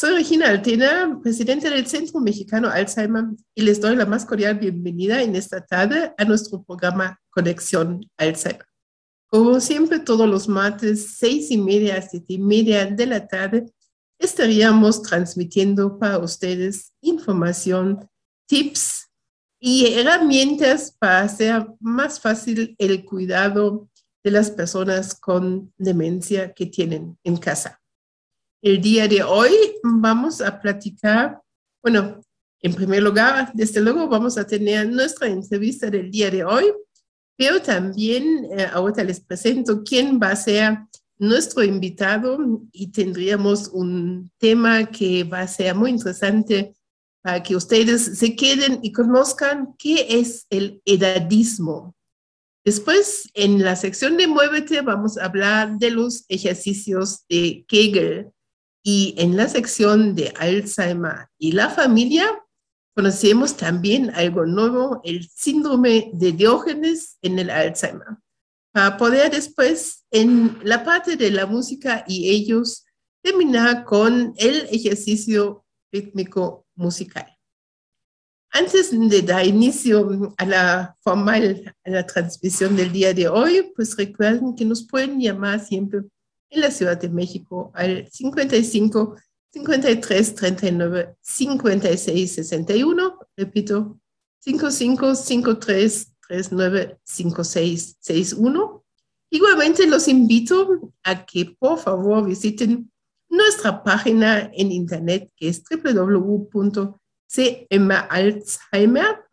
Soy Regina Altena, presidenta del Centro Mexicano Alzheimer, y les doy la más cordial bienvenida en esta tarde a nuestro programa Conexión Alzheimer. Como siempre, todos los martes, seis y media a siete y media de la tarde, estaríamos transmitiendo para ustedes información, tips y herramientas para hacer más fácil el cuidado de las personas con demencia que tienen en casa. El día de hoy vamos a platicar, bueno, en primer lugar, desde luego vamos a tener nuestra entrevista del día de hoy, pero también eh, ahora les presento quién va a ser nuestro invitado y tendríamos un tema que va a ser muy interesante para que ustedes se queden y conozcan qué es el edadismo. Después, en la sección de Muévete, vamos a hablar de los ejercicios de Kegel. Y en la sección de Alzheimer y la familia, conocemos también algo nuevo, el síndrome de Diógenes en el Alzheimer, para poder después, en la parte de la música y ellos, terminar con el ejercicio rítmico musical. Antes de dar inicio a la formal, a la transmisión del día de hoy, pues recuerden que nos pueden llamar siempre en la Ciudad de México al 55 53 39 56 61. Repito, 55 53 39 56 61. Igualmente los invito a que por favor visiten nuestra página en internet que es www.cmalzheimer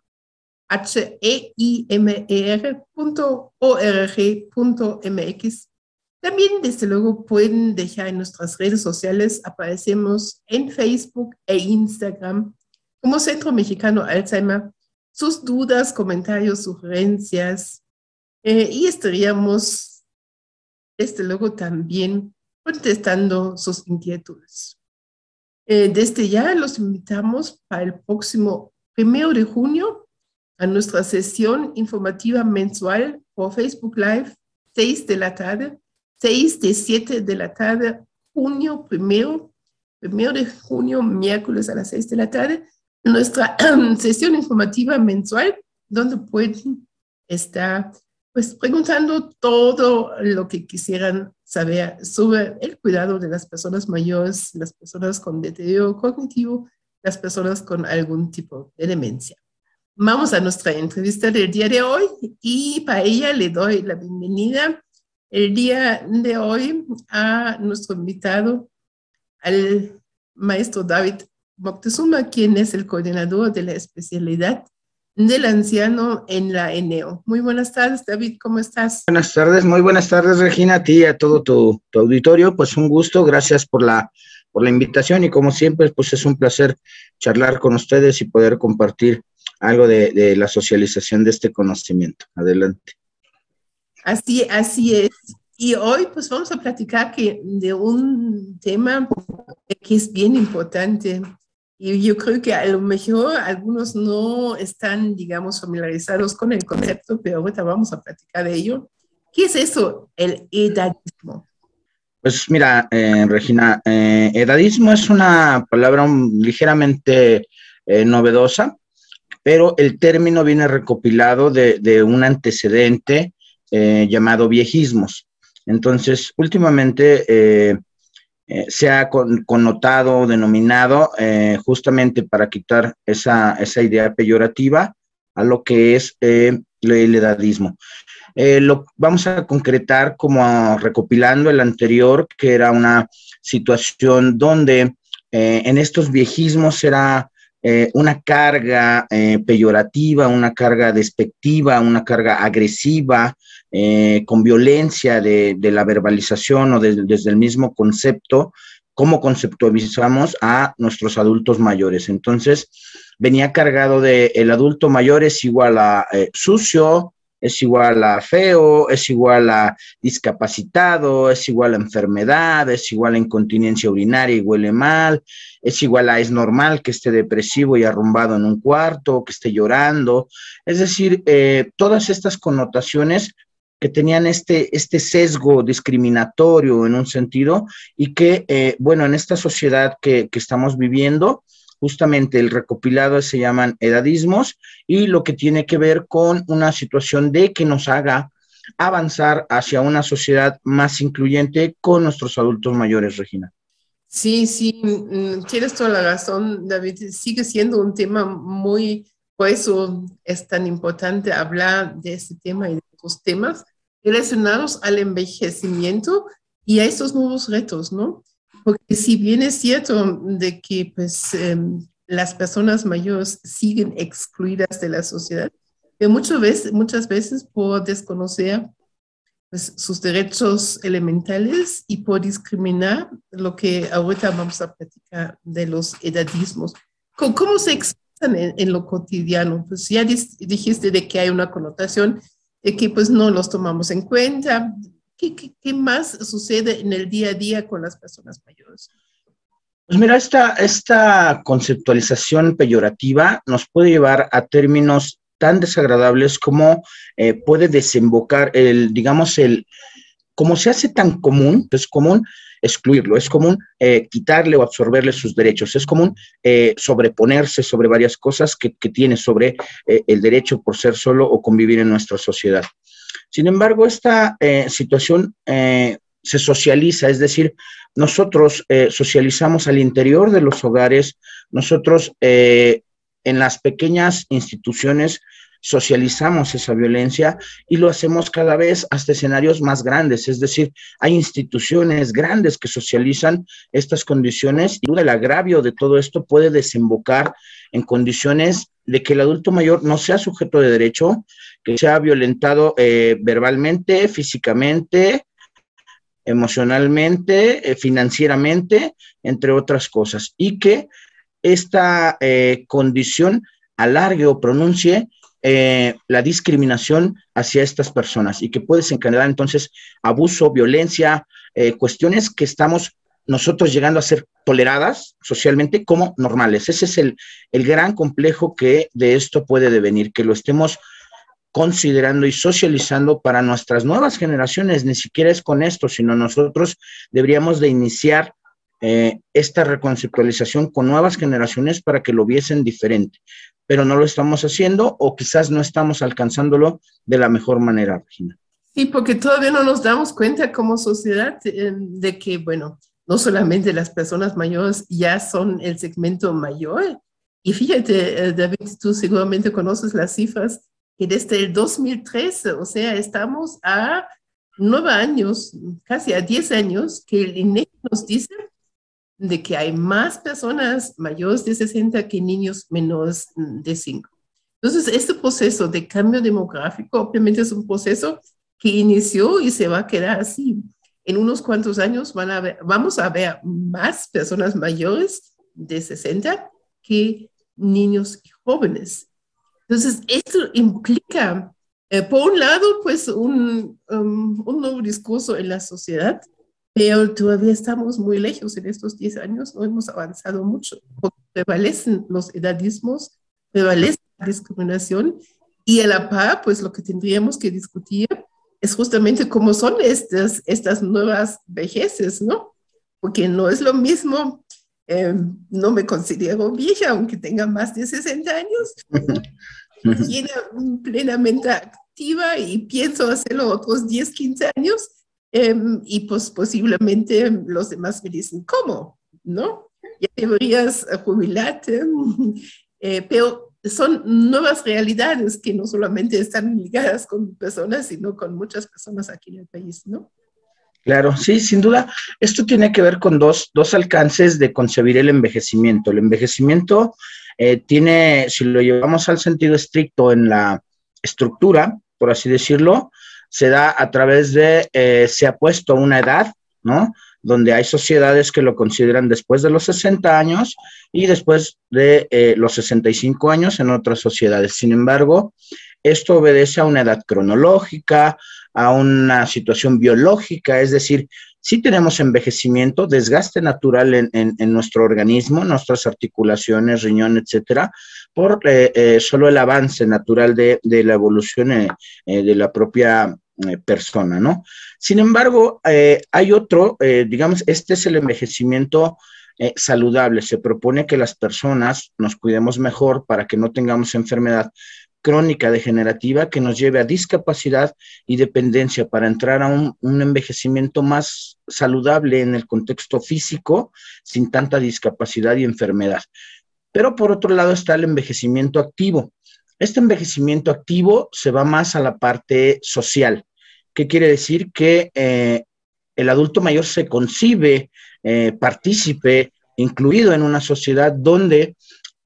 h i m e también, desde luego, pueden dejar en nuestras redes sociales, aparecemos en Facebook e Instagram como Centro Mexicano Alzheimer, sus dudas, comentarios, sugerencias, eh, y estaríamos, desde luego, también contestando sus inquietudes. Eh, desde ya los invitamos para el próximo primero de junio a nuestra sesión informativa mensual por Facebook Live, 6 de la tarde, 6 de 7 de la tarde, junio primero, primero de junio, miércoles a las 6 de la tarde, nuestra sesión informativa mensual, donde pueden estar pues preguntando todo lo que quisieran saber sobre el cuidado de las personas mayores, las personas con deterioro cognitivo, las personas con algún tipo de demencia. Vamos a nuestra entrevista del día de hoy y para ella le doy la bienvenida el día de hoy a nuestro invitado, al maestro David Moctezuma, quien es el coordinador de la especialidad del anciano en la ENEO. Muy buenas tardes, David, ¿cómo estás? Buenas tardes, muy buenas tardes, Regina, a ti y a todo tu, auditorio. Pues un gusto, gracias por la, por la invitación y como siempre, pues es un placer charlar con ustedes y poder compartir algo de la socialización de este conocimiento. Adelante. Así, así es. Y hoy pues vamos a platicar que, de un tema que es bien importante. Y yo creo que a lo mejor algunos no están, digamos, familiarizados con el concepto, pero ahorita vamos a platicar de ello. ¿Qué es eso, el edadismo? Pues mira, eh, Regina, eh, edadismo es una palabra ligeramente eh, novedosa, pero el término viene recopilado de, de un antecedente eh, llamado viejismos. Entonces, últimamente eh, eh, se ha connotado, denominado, justamente para quitar esa, idea peyorativa a lo que es el edadismo. lo vamos a concretar como recopilando el anterior, que era una situación donde en estos viejismos era una carga peyorativa, una carga despectiva, una carga agresiva, eh, con violencia de, la verbalización o desde el mismo concepto cómo conceptualizamos a nuestros adultos mayores. Entonces, venía cargado de el adulto mayor es igual a eh, sucio, es igual a feo, es igual a discapacitado, es igual a enfermedad, es igual a incontinencia urinaria y huele mal, es igual a es normal que esté depresivo y arrumbado en un cuarto, que esté llorando. Es decir, eh, todas estas connotaciones que tenían este, este sesgo discriminatorio en un sentido y que, eh, bueno, en esta sociedad que, que estamos viviendo, justamente el recopilado se llaman edadismos y lo que tiene que ver con una situación de que nos haga avanzar hacia una sociedad más incluyente con nuestros adultos mayores, Regina. Sí, sí, mm, tienes toda la razón, David. Sigue siendo un tema muy, por eso es tan importante hablar de este tema y de otros temas relacionados al envejecimiento y a estos nuevos retos, ¿no? Porque si bien es cierto de que pues em, las personas mayores siguen excluidas de la sociedad, pero muchas veces, muchas veces por desconocer pues, sus derechos elementales y por discriminar lo que ahorita vamos a platicar de los edadismos. ¿Cómo, se expresan en, lo cotidiano? Pues ya dijiste de que hay una connotación que pues no los tomamos en cuenta. ¿Qué, más sucede en el día a día con las personas mayores? Pues mira, esta, esta conceptualización peyorativa nos puede llevar a términos tan desagradables como eh, puede desembocar el, digamos, el, como se hace tan común, es común excluirlo, es común eh, quitarle o absorberle sus derechos, es común eh, sobreponerse sobre varias cosas que, que tiene sobre el derecho por ser solo o convivir en nuestra sociedad. Sin embargo, esta situación se socializa, es decir, nosotros socializamos al interior de los hogares, nosotros en las pequeñas instituciones socializamos esa violencia y lo hacemos cada vez hasta escenarios más grandes, es decir, hay instituciones grandes que socializan estas condiciones y el agravio de todo esto puede desembocar en condiciones de que el adulto mayor no sea sujeto de derecho, que sea violentado eh, verbalmente, físicamente, emocionalmente, eh, financieramente, entre otras cosas, y que esta eh, condición alargue o pronuncie eh, la discriminación hacia estas personas y que puede desencadenar entonces abuso, violencia, eh, cuestiones que estamos nosotros llegando a ser toleradas socialmente como normales. Ese es el, el gran complejo que de esto puede devenir, que lo estemos considerando y socializando para nuestras nuevas generaciones. Ni siquiera es con esto, sino nosotros deberíamos de iniciar eh, esta reconceptualización con nuevas generaciones para que lo viesen diferente, pero no lo estamos haciendo o quizás no estamos alcanzándolo de la mejor manera, Regina. Sí, porque todavía no nos damos cuenta como sociedad eh, de que, bueno, no solamente las personas mayores ya son el segmento mayor. Y fíjate, eh, David, tú seguramente conoces las cifras que desde el 2013, o sea, estamos a nueve años, casi a diez años, que el INEGI nos dice de que hay más personas mayores de 60 que niños menores de 5. Entonces, este proceso de cambio demográfico obviamente es un proceso que inició y se va a quedar así. En unos cuantos años van a ver, vamos a ver más personas mayores de 60 que niños y jóvenes. Entonces, esto implica, eh, por un lado, pues un, um, un nuevo discurso en la sociedad pero todavía estamos muy lejos en estos 10 años, no hemos avanzado mucho, porque prevalecen los edadismos, prevalece la discriminación y a la par, pues lo que tendríamos que discutir es justamente cómo son estas, estas nuevas vejeces, ¿no? Porque no es lo mismo, eh, no me considero vieja, aunque tenga más de 60 años, plenamente activa y pienso hacerlo otros 10, 15 años, Em, y pues posiblemente los demás me dicen, ¿cómo? ¿No? Ya deberías jubilarte. Eh, pero son nuevas realidades que no solamente están ligadas con personas, sino con muchas personas aquí en el país, ¿no? Claro, sí, sin duda. Esto tiene que ver con dos, dos alcances de concebir el envejecimiento. El envejecimiento eh, tiene, si lo llevamos al sentido estricto en la estructura, por así decirlo, se da a través de, eh, se ha puesto una edad, ¿no? donde hay sociedades que lo consideran después de los 60 años y después de eh, los 65 años en otras sociedades. Sin embargo, esto obedece a una edad cronológica, a una situación biológica, es decir, si tenemos envejecimiento, desgaste natural en, nuestro organismo, nuestras articulaciones, riñón, etcétera, por eh, eh, solo el avance natural de, la evolución de la propia persona, ¿no? Sin embargo, hay otro, digamos, este es el envejecimiento eh, saludable. Se propone que las personas nos cuidemos mejor para que no tengamos enfermedad crónica degenerativa que nos lleve a discapacidad y dependencia para entrar a un, envejecimiento más saludable en el contexto físico sin tanta discapacidad y enfermedad. Pero por otro lado está el envejecimiento activo. Este envejecimiento activo se va más a la parte social. ¿Qué quiere decir? Que eh, el adulto mayor se concibe eh, partícipe, incluido en una sociedad donde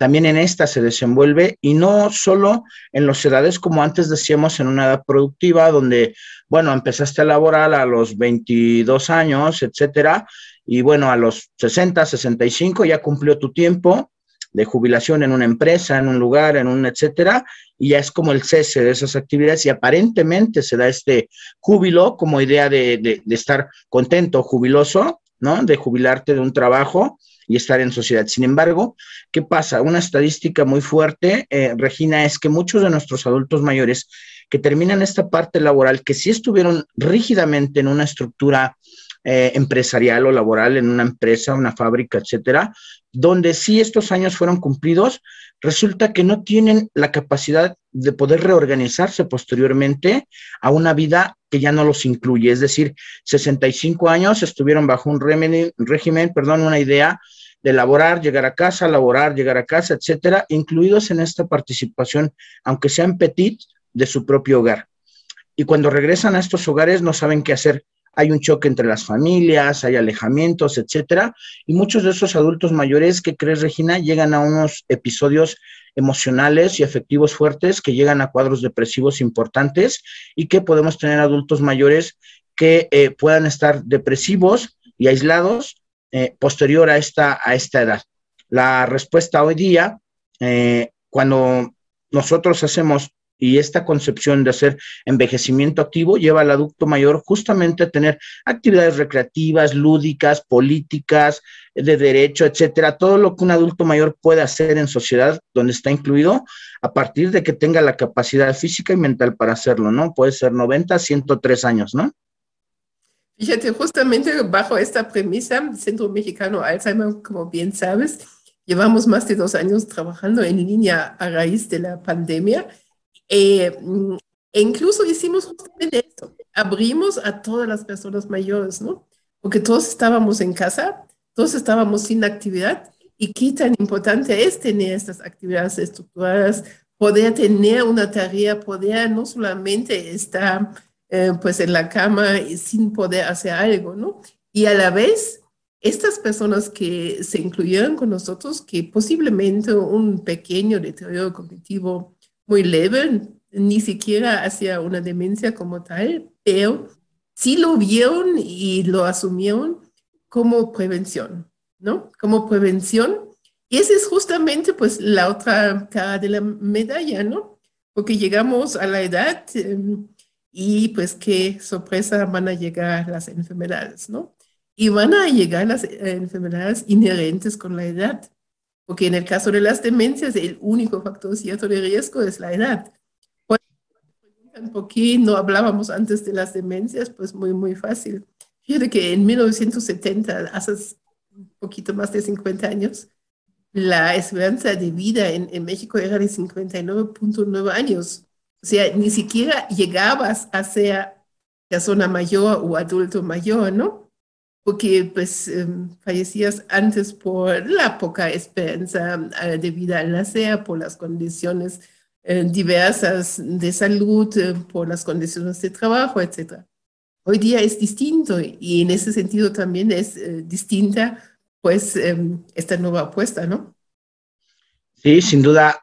también en esta se desenvuelve y no solo en las edades como antes decíamos en una edad productiva donde, bueno, empezaste a laborar a los 22 años, etcétera, y bueno, a los 60, 65 ya cumplió tu tiempo de jubilación en una empresa, en un lugar, en un etcétera, y ya es como el cese de esas actividades y aparentemente se da este júbilo como idea de, de, de estar contento, jubiloso, ¿no? De jubilarte de un trabajo y estar en sociedad. Sin embargo, ¿qué pasa? Una estadística muy fuerte, eh, Regina, es que muchos de nuestros adultos mayores que terminan esta parte laboral, que sí estuvieron rígidamente en una estructura eh, empresarial o laboral, en una empresa, una fábrica, etcétera, donde sí estos años fueron cumplidos, resulta que no tienen la capacidad de poder reorganizarse posteriormente a una vida que ya no los incluye. Es decir, 65 años estuvieron bajo un régimen, régimen perdón, una idea de laborar, llegar a casa, laborar, llegar a casa, etcétera, incluidos en esta participación, aunque sean petit, de su propio hogar. Y cuando regresan a estos hogares no saben qué hacer hay un choque entre las familias, hay alejamientos, etcétera, y muchos de esos adultos mayores que crees, Regina, llegan a unos episodios emocionales y afectivos fuertes que llegan a cuadros depresivos importantes y que podemos tener adultos mayores que eh, puedan estar depresivos y aislados eh, posterior a esta, a esta edad. La respuesta hoy día, eh, cuando nosotros hacemos y esta concepción de hacer envejecimiento activo lleva al adulto mayor justamente a tener actividades recreativas, lúdicas, políticas, de derecho, etcétera, todo lo que un adulto mayor puede hacer en sociedad donde está incluido a partir de que tenga la capacidad física y mental para hacerlo, ¿no? Puede ser 90, 103 años, ¿no? Fíjate, justamente bajo esta premisa, Centro Mexicano Alzheimer, como bien sabes, llevamos más de dos años trabajando en línea a raíz de la pandemia eh, e incluso hicimos justamente eso, abrimos a todas las personas mayores, ¿no? Porque todos estábamos en casa, todos estábamos sin actividad y qué tan importante es tener estas actividades estructuradas, poder tener una tarea, poder no solamente estar eh, pues en la cama sin poder hacer algo, ¿no? Y a la vez, estas personas que se incluyeron con nosotros, que posiblemente un pequeño deterioro cognitivo muy leve, ni siquiera hacia una demencia como tal, pero sí lo vieron y lo asumieron como prevención, ¿no? Como prevención. Y esa es justamente pues la otra cara de la medalla, ¿no? Porque llegamos a la edad em, y pues qué sorpresa van a llegar las enfermedades, ¿no? Y van a llegar las eh, enfermedades inherentes con la edad porque en el caso de las demencias el único factor cierto de riesgo es la edad. ¿Por qué no hablábamos antes de las demencias? Pues muy, muy fácil. Fíjate que en 1970, hace un poquito más de 50 años, la esperanza de vida en, en México era de 59.9 años. O sea, ni siquiera llegabas a ser persona mayor o adulto mayor, ¿no? porque pues em, fallecías antes por la poca esperanza eh, de vida al nacer, por las condiciones eh, diversas de salud, eh, por las condiciones de trabajo, etc. Hoy día es distinto y en ese sentido también es distinta pues em, esta nueva apuesta, ¿no? Sí, sin duda.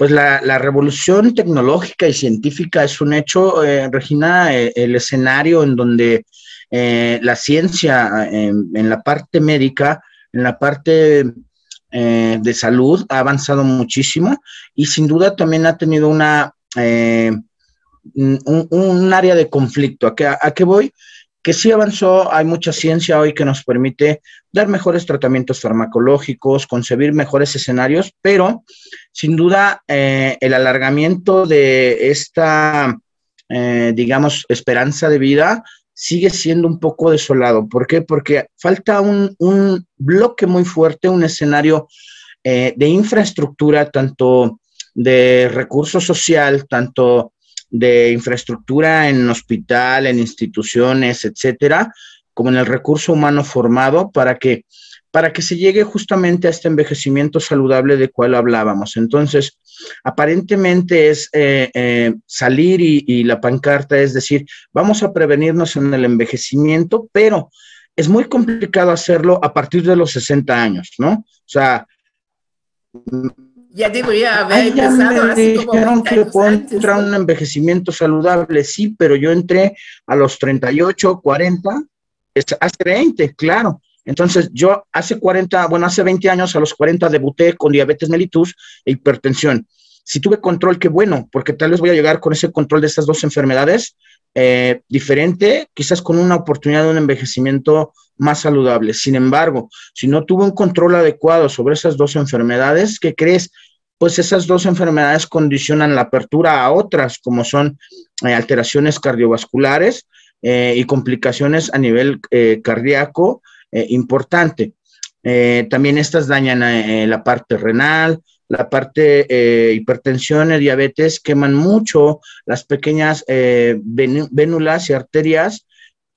Pues la, la, revolución tecnológica y científica es un hecho, Regina, el escenario en donde la ciencia en, la parte médica, en la parte de salud, ha avanzado muchísimo y sin duda también ha tenido una, un, área de conflicto. ¿A qué, ¿A qué voy? Que sí avanzó, hay mucha ciencia hoy que nos permite dar mejores tratamientos farmacológicos, concebir mejores escenarios, pero sin duda eh, el alargamiento de esta, eh, digamos, esperanza de vida sigue siendo un poco desolado. ¿Por qué? Porque falta un, bloque muy fuerte, un escenario eh, de infraestructura, tanto de recurso social, tanto de infraestructura en hospital, en instituciones, etcétera, como en el recurso humano formado para que para que se llegue justamente a este envejecimiento saludable de cual hablábamos. Entonces, aparentemente es eh, eh, salir y, y, la pancarta es decir, vamos a prevenirnos en el envejecimiento, pero es muy complicado hacerlo a partir de los 60 años, ¿no? O sea, ya debería haber empezado así como que un envejecimiento saludable, sí, pero yo entré a los 38, 40, hace 20, claro. Entonces, yo hace 40, bueno, hace 20 años, a los 40 debuté con diabetes mellitus e hipertensión. Si tuve control, qué bueno, porque tal vez voy a llegar con ese control de estas dos enfermedades eh, diferente, quizás con una oportunidad de un envejecimiento más saludable. Sin embargo, si no tuvo un control adecuado sobre esas dos enfermedades, ¿qué crees? Pues esas dos enfermedades condicionan la apertura a otras, como son eh, alteraciones cardiovasculares eh, y complicaciones a nivel cardíaco importante. también estas dañan la parte renal, la parte eh, hipertensión y diabetes queman mucho las pequeñas eh, vénulas y arterias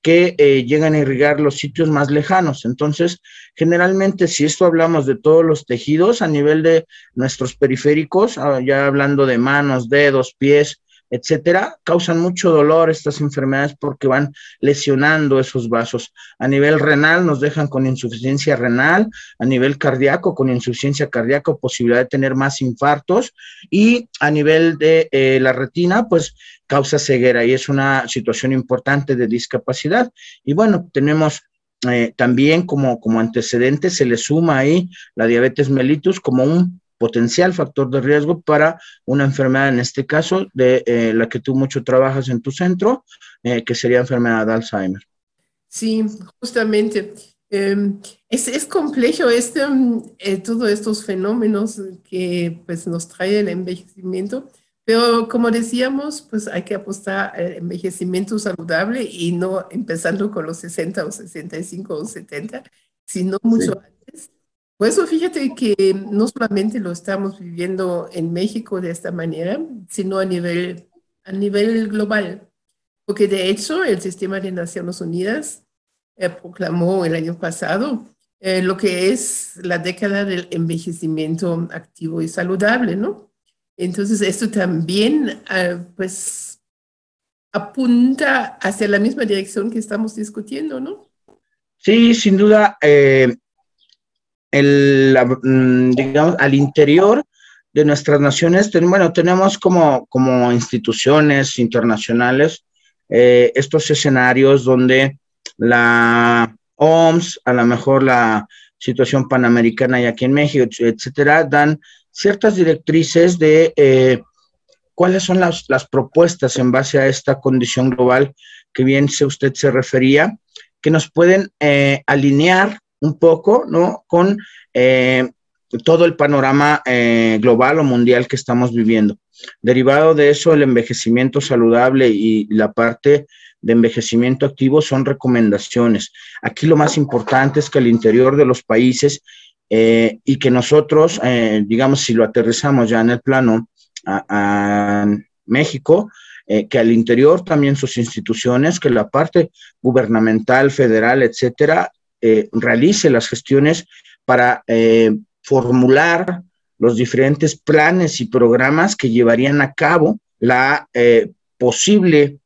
que eh, llegan a irrigar los sitios más lejanos. Entonces, generalmente, si esto hablamos de todos los tejidos a nivel de nuestros periféricos, ah, ya hablando de manos, dedos, pies, etcétera, causan mucho dolor estas enfermedades porque van lesionando esos vasos. A nivel renal nos dejan con insuficiencia renal, a nivel cardíaco con insuficiencia cardíaca, posibilidad de tener más infartos y a nivel de eh, la retina, pues causa ceguera y es una situación importante de discapacidad. Y bueno, tenemos eh, también como, como antecedente, se le suma ahí la diabetes mellitus como un potencial factor de riesgo para una enfermedad, en este caso, de eh, la que tú mucho trabajas en tu centro, eh, que sería enfermedad de Alzheimer. Sí, justamente. Em, es, es, complejo este, eh, todos estos fenómenos que pues, nos trae el envejecimiento, pero como decíamos, pues hay que apostar al envejecimiento saludable y no empezando con los 60 o 65 o 70, sino mucho antes pues eso fíjate que no solamente lo estamos viviendo en México de esta manera, sino a nivel, a nivel global. Porque de hecho el sistema de Naciones Unidas eh, proclamó el año pasado eh, lo que es la década del envejecimiento activo y saludable, ¿no? Entonces esto también, eh, pues, apunta hacia la misma dirección que estamos discutiendo, ¿no? Sí, sin duda el, mm, digamos, al interior de nuestras naciones, bueno, tenemos como, como instituciones internacionales eh, estos escenarios donde la OMS, a lo mejor la situación panamericana y aquí en México, etcétera, dan ciertas directrices de eh, cuáles son las, propuestas en base a esta condición global que bien usted se refería, que nos pueden eh, alinear un poco, ¿no? Con eh, todo el panorama eh, global o mundial que estamos viviendo. Derivado de eso, el envejecimiento saludable y la parte de envejecimiento activo son recomendaciones. Aquí lo más importante es que al interior de los países eh, y que nosotros, digamos, si lo aterrizamos ya en el plano a, México, que al interior también sus instituciones, que la parte gubernamental, federal, etcétera, eh, realice las gestiones para eh, formular los diferentes planes y programas que llevarían a cabo la eh, posible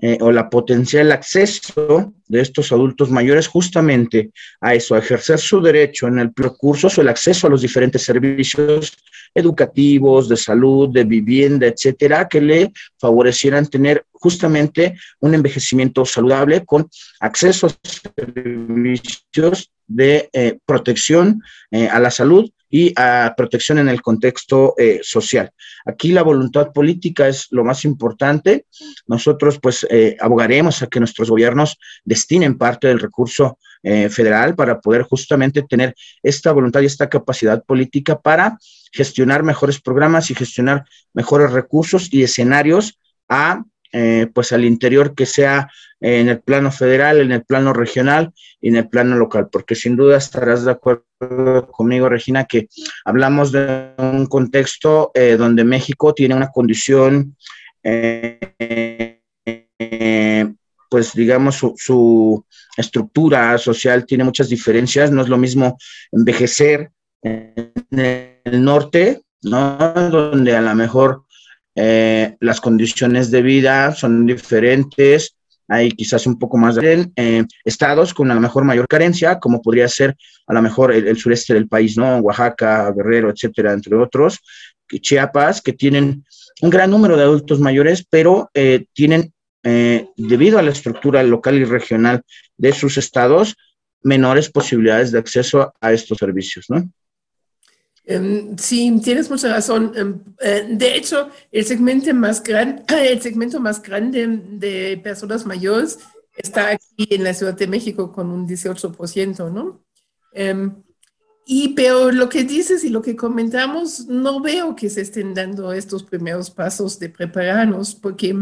eh, o la potencial acceso de estos adultos mayores justamente a eso, a ejercer su derecho en el recurso o el acceso a los diferentes servicios educativos, de salud, de vivienda, etcétera, que le favorecieran tener justamente un envejecimiento saludable con acceso a servicios de eh, protección eh, a la salud y a protección en el contexto eh, social. Aquí la voluntad política es lo más importante. Nosotros pues eh, abogaremos a que nuestros gobiernos destinen parte del recurso eh, federal para poder justamente tener esta voluntad y esta capacidad política para gestionar mejores programas y gestionar mejores recursos y escenarios a eh, pues al interior que sea en el plano federal, en el plano regional y en el plano local, porque sin duda estarás de acuerdo conmigo, Regina, que hablamos de un contexto eh, donde México tiene una condición, eh, pues digamos, su, su, estructura social tiene muchas diferencias, no es lo mismo envejecer en el norte, ¿no? Donde a lo mejor eh, las condiciones de vida son diferentes, hay quizás un poco más de eh, estados con a lo mejor mayor carencia, como podría ser a lo mejor el, sureste del país, ¿no? Oaxaca, Guerrero, etcétera, entre otros, Chiapas, que tienen un gran número de adultos mayores, pero eh, tienen, debido a la estructura local y regional de sus estados, menores posibilidades de acceso a estos servicios, ¿no? Em, sí, tienes mucha razón. Em, eh, de hecho, el segmento más, gran, el segmento más grande de personas mayores está aquí en la Ciudad de México con un 18%, ¿no? Em, y pero lo que dices y lo que comentamos, no veo que se estén dando estos primeros pasos de prepararnos, porque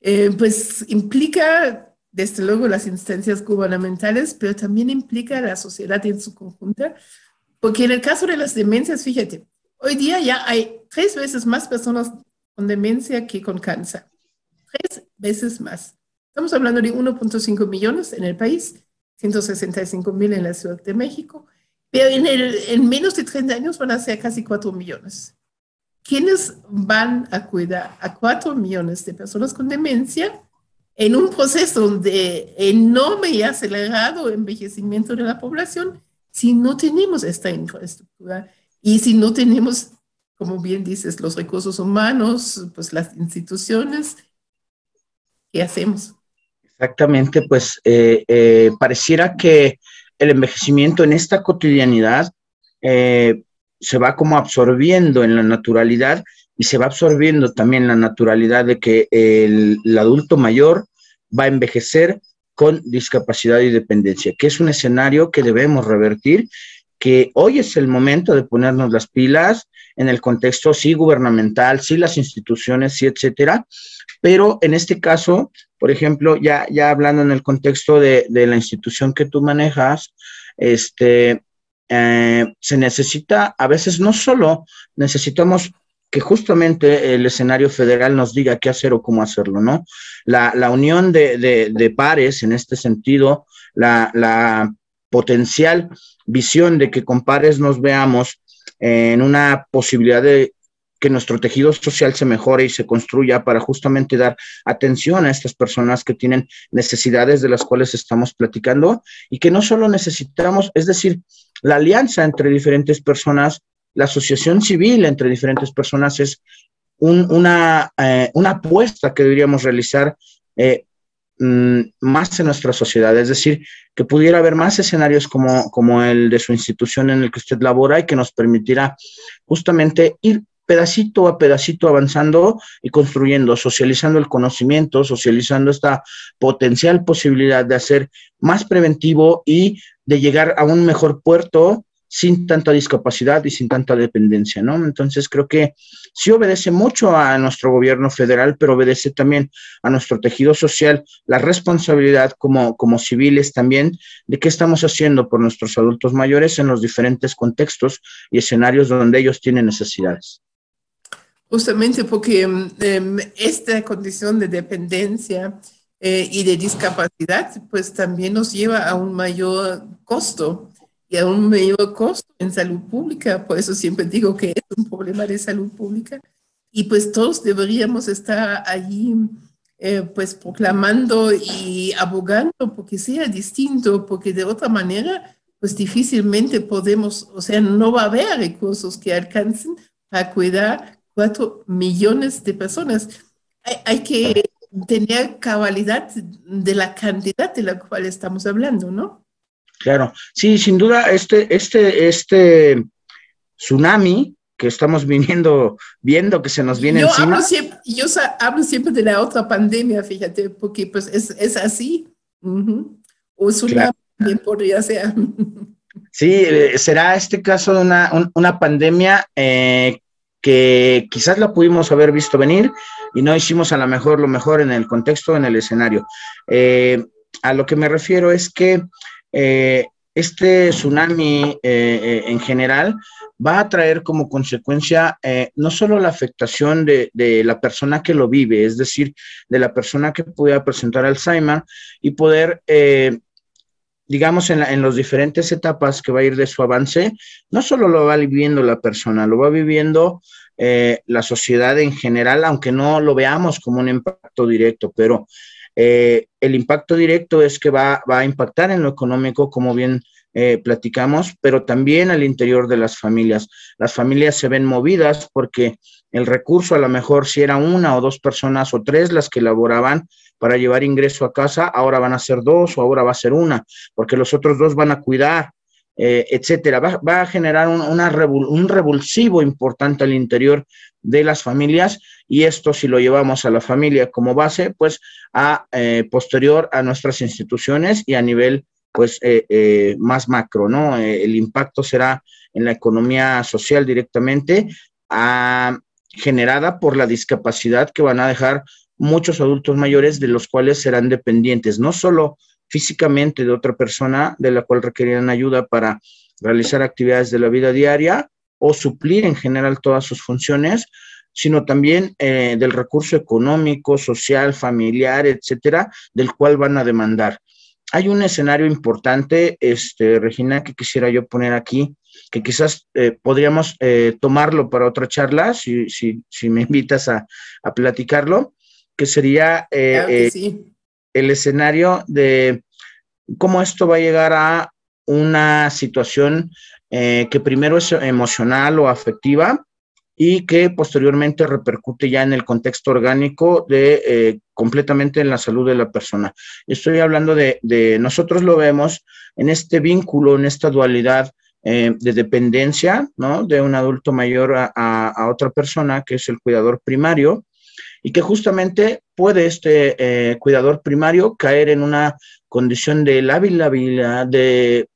eh, pues implica desde luego las instancias gubernamentales, pero también implica la sociedad en su conjunto porque en el caso de las demencias, fíjate, hoy día ya hay tres veces más personas con demencia que con cáncer. Tres veces más. Estamos hablando de 1.5 millones en el país, 165 mil en la Ciudad de México, pero en, el, en menos de 30 años van a ser casi 4 millones. ¿Quiénes van a cuidar a 4 millones de personas con demencia en un proceso de enorme y acelerado envejecimiento de la población si no tenemos esta infraestructura y si no tenemos, como bien dices, los recursos humanos, pues las instituciones, ¿qué hacemos? Exactamente, pues eh, eh, pareciera que el envejecimiento en esta cotidianidad eh, se va como absorbiendo en la naturalidad y se va absorbiendo también la naturalidad de que el, el adulto mayor va a envejecer con discapacidad y dependencia, que es un escenario que debemos revertir, que hoy es el momento de ponernos las pilas en el contexto, sí, gubernamental, sí, las instituciones, sí, etcétera, pero en este caso, por ejemplo, ya, ya hablando en el contexto de, la institución que tú manejas, este, eh, se necesita, a veces no solo necesitamos que justamente el escenario federal nos diga qué hacer o cómo hacerlo, ¿no? La, unión de, pares en este sentido, la, potencial visión de que con pares nos veamos en una posibilidad de que nuestro tejido social se mejore y se construya para justamente dar atención a estas personas que tienen necesidades de las cuales estamos platicando y que no solo necesitamos, es decir, la alianza entre diferentes personas la asociación civil entre diferentes personas es una, eh, una, apuesta que deberíamos realizar eh, mm, más en nuestra sociedad, es decir, que pudiera haber más escenarios como, como el de su institución en el que usted labora y que nos permitiera justamente ir pedacito a pedacito avanzando y construyendo, socializando el conocimiento, socializando esta potencial posibilidad de hacer más preventivo y de llegar a un mejor puerto sin tanta discapacidad y sin tanta dependencia, ¿no? Entonces creo que sí obedece mucho a nuestro gobierno federal, pero obedece también a nuestro tejido social la responsabilidad como, como civiles también de qué estamos haciendo por nuestros adultos mayores en los diferentes contextos y escenarios donde ellos tienen necesidades. Justamente porque em, em, esta condición de dependencia eh, y de discapacidad, pues también nos lleva a un mayor costo y a un mayor costo en salud pública. Por eso siempre digo que es un problema de salud pública. Y pues todos deberíamos estar allí eh, pues proclamando y abogando porque sea distinto, porque de otra manera, pues difícilmente podemos, o sea, no va a haber recursos que alcancen para cuidar cuatro millones de personas. Hay, hay que tener cabalidad de la cantidad de la cual estamos hablando, ¿no? Claro, sí, sin duda, este, este, este tsunami que estamos viniendo, viendo que se nos viene yo encima. Hablo siempre, yo hablo siempre de la otra pandemia, fíjate, porque pues es, es así. O tsunami claro. podría ser. Sí, eh, será este caso de una, un, una pandemia eh, que quizás la pudimos haber visto venir y no hicimos a lo mejor lo mejor en el contexto, en el escenario. Eh, a lo que me refiero es que eh, este tsunami eh, en general va a traer como consecuencia no solo la afectación de, la persona que lo vive, es decir, de la persona que pueda presentar Alzheimer y poder digamos, en, la, en las diferentes etapas que va a ir de su avance, no solo lo va viviendo la persona, lo va viviendo eh, la sociedad en general, aunque no lo veamos como un impacto directo, pero eh, el impacto directo es que va, va, a impactar en lo económico, como bien eh, platicamos, pero también al interior de las familias. Las familias se ven movidas porque el recurso a lo mejor si era una o dos personas o tres las que elaboraban, para llevar ingreso a casa, ahora van a ser dos o ahora va a ser una, porque los otros dos van a cuidar, eh, etcétera. Va, va, a generar un, un revulsivo importante al interior de las familias y esto si lo llevamos a la familia como base, pues a eh, posterior a nuestras instituciones y a nivel pues eh, eh más macro, ¿no? Eh, el impacto será en la economía social directamente a, generada por la discapacidad que van a dejar muchos adultos mayores de los cuales serán dependientes, no solo físicamente de otra persona de la cual requerirán ayuda para realizar actividades de la vida diaria o suplir en general todas sus funciones, sino también eh, del recurso económico, social, familiar, etcétera, del cual van a demandar. Hay un escenario importante, este, Regina, que quisiera yo poner aquí, que quizás eh, podríamos eh, tomarlo para otra charla, si, si, si me invitas a, a platicarlo, que sería claro que sí. el escenario de cómo esto va a llegar a una situación eh, que primero es emocional o afectiva y que posteriormente repercute ya en el contexto orgánico de eh, completamente en la salud de la persona. Estoy hablando de, nosotros lo vemos en este vínculo, en esta dualidad eh, de dependencia, ¿no? De un adulto mayor a, otra persona, que es el cuidador primario, y que justamente puede este cuidador primario caer en una condición de labilidad, de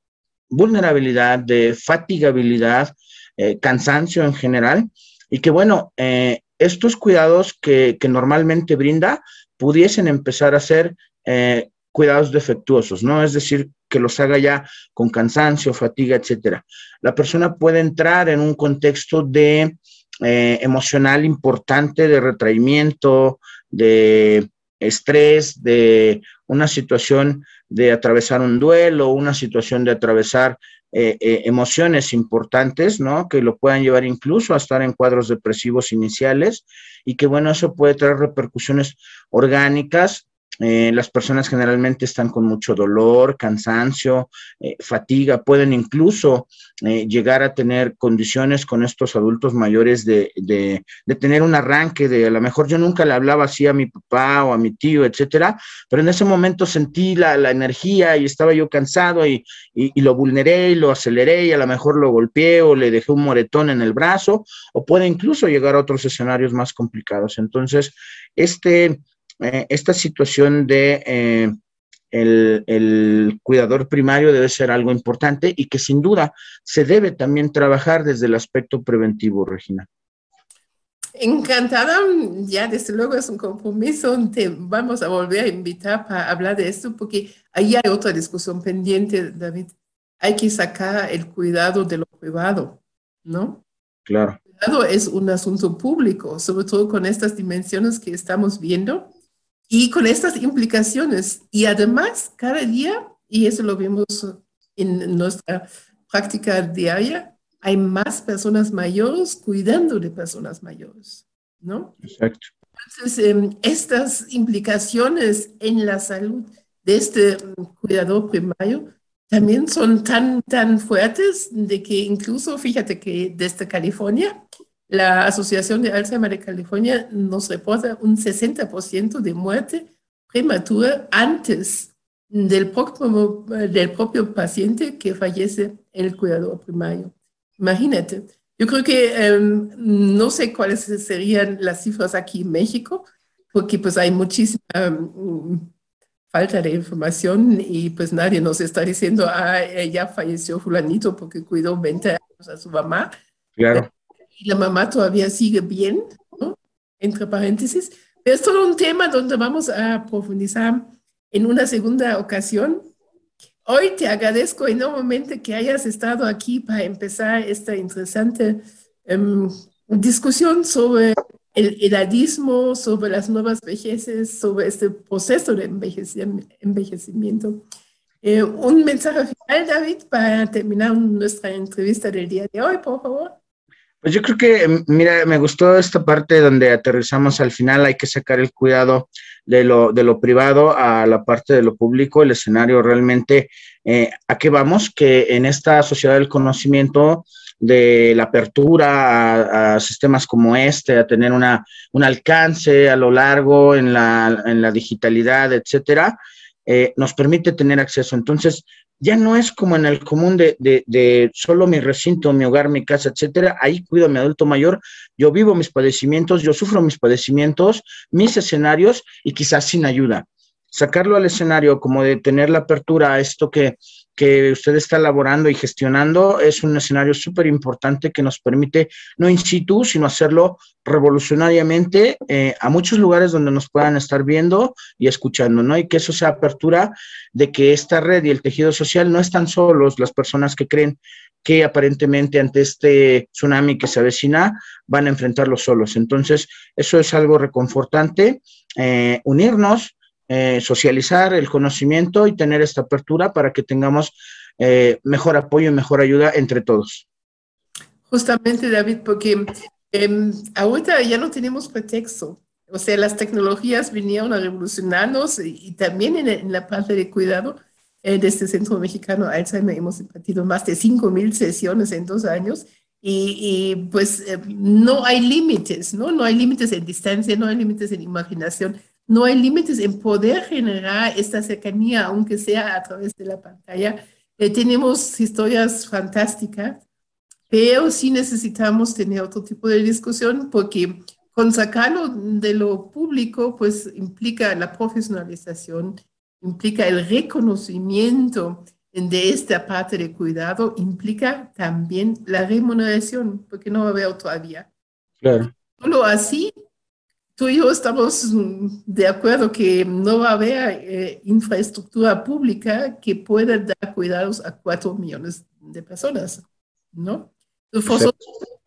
vulnerabilidad, de fatigabilidad, eh, cansancio en general, y que bueno, eh, estos cuidados que, que, normalmente brinda pudiesen empezar a ser eh, cuidados defectuosos, ¿no? Es decir, que los haga ya con cansancio, fatiga, etcétera. La persona puede entrar en un contexto de emocional importante de retraimiento, de estrés, de una situación de atravesar un duelo, una situación de atravesar eh, eh, emociones importantes, ¿no? Que lo puedan llevar incluso a estar en cuadros depresivos iniciales y que, bueno, eso puede traer repercusiones orgánicas eh, las personas generalmente están con mucho dolor, cansancio, eh, fatiga, pueden incluso eh, llegar a tener condiciones con estos adultos mayores de, de, tener un arranque de a lo mejor yo nunca le hablaba así a mi papá o a mi tío, etcétera, pero en ese momento sentí la, la energía y estaba yo cansado y, y, y, lo vulneré y lo aceleré y a lo mejor lo golpeé o le dejé un moretón en el brazo o puede incluso llegar a otros escenarios más complicados. Entonces, este eh, esta situación de eh, el, el, cuidador primario debe ser algo importante y que sin duda se debe también trabajar desde el aspecto preventivo, Regina. Encantada, ya desde luego es un compromiso, te vamos a volver a invitar para hablar de esto porque ahí hay otra discusión pendiente, David. Hay que sacar el cuidado de lo privado, ¿no? Claro. El cuidado es un asunto público, sobre todo con estas dimensiones que estamos viendo y con estas implicaciones. Y además, cada día, y eso lo vemos en nuestra práctica diaria, hay más personas mayores cuidando de personas mayores, ¿no? Exacto. Entonces, em, estas implicaciones en la salud de este cuidador primario también son tan, tan fuertes de que incluso, fíjate que desde California, la Asociación de Alzheimer de California nos reporta un 60% de muerte prematura antes del, propio, del propio paciente que fallece el cuidador primario. Imagínate. Yo creo que em, no sé cuáles serían las cifras aquí en México, porque pues hay muchísima mm, falta de información y pues nadie nos está diciendo, ah, ya falleció fulanito porque cuidó 20 años a su mamá. Claro. Y la mamá todavía sigue bien, ¿no? Entre paréntesis. Pero es todo un tema donde vamos a profundizar en una segunda ocasión. Hoy te agradezco enormemente que hayas estado aquí para empezar esta interesante em, discusión sobre el edadismo, sobre las nuevas vejeces, sobre este proceso de envejecimiento. Eh, un mensaje final, David, para terminar nuestra entrevista del día de hoy, por favor. Pues yo creo que, mira, me gustó esta parte donde aterrizamos al final, hay que sacar el cuidado de lo, de lo privado a la parte de lo público, el escenario realmente, eh, ¿a qué vamos? Que en esta sociedad del conocimiento, de la apertura a, sistemas como este, a tener una, un alcance a lo largo en la, en la digitalidad, etcétera, eh, nos permite tener acceso. Entonces, ya no es como en el común de, de, de, solo mi recinto, mi hogar, mi casa, etcétera. Ahí cuido a mi adulto mayor, yo vivo mis padecimientos, yo sufro mis padecimientos, mis escenarios y quizás sin ayuda. Sacarlo al escenario, como de tener la apertura a esto que, que usted está elaborando y gestionando es un escenario súper importante que nos permite, no in situ, sino hacerlo revolucionariamente eh, a muchos lugares donde nos puedan estar viendo y escuchando, ¿no? Y que eso sea apertura de que esta red y el tejido social no están solos las personas que creen que aparentemente ante este tsunami que se avecina van a enfrentarlo solos. Entonces, eso es algo reconfortante, eh, unirnos, eh, socializar el conocimiento y tener esta apertura para que tengamos eh, mejor apoyo y mejor ayuda entre todos. Justamente, David, porque eh, ahorita ya no tenemos pretexto. O sea, las tecnologías vinieron a revolucionarnos y, también en, la parte de cuidado eh, de este Centro Mexicano Alzheimer hemos impartido más de 5.000 sesiones en dos años y, y pues no hay límites, ¿no? No hay límites en distancia, no hay límites en imaginación no hay límites en poder generar esta cercanía, aunque sea a través de la pantalla. Eh, tenemos historias fantásticas, pero sí necesitamos tener otro tipo de discusión porque con sacarlo de lo público, pues implica la profesionalización, implica el reconocimiento de esta parte de cuidado, implica también la remuneración, porque no va a haber todavía. Claro. Solo así tú y yo estamos de acuerdo que no va a haber eh, infraestructura pública que pueda dar cuidados a cuatro millones de personas, ¿no? Entonces,